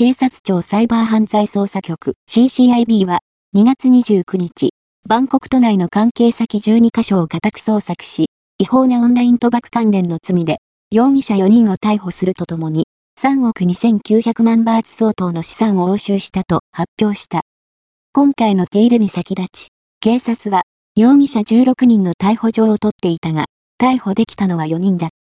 警察庁サイバー犯罪捜査局 CCIB は2月29日、バンコク都内の関係先12カ所を家宅捜索し、違法なオンライン賭博関連の罪で、容疑者4人を逮捕するとともに、3億2900万バーツ相当の資産を押収したと発表した。今回の手入れに先立ち、警察は、容疑者16人の逮捕状を取っていたが、逮捕できたのは4人だった。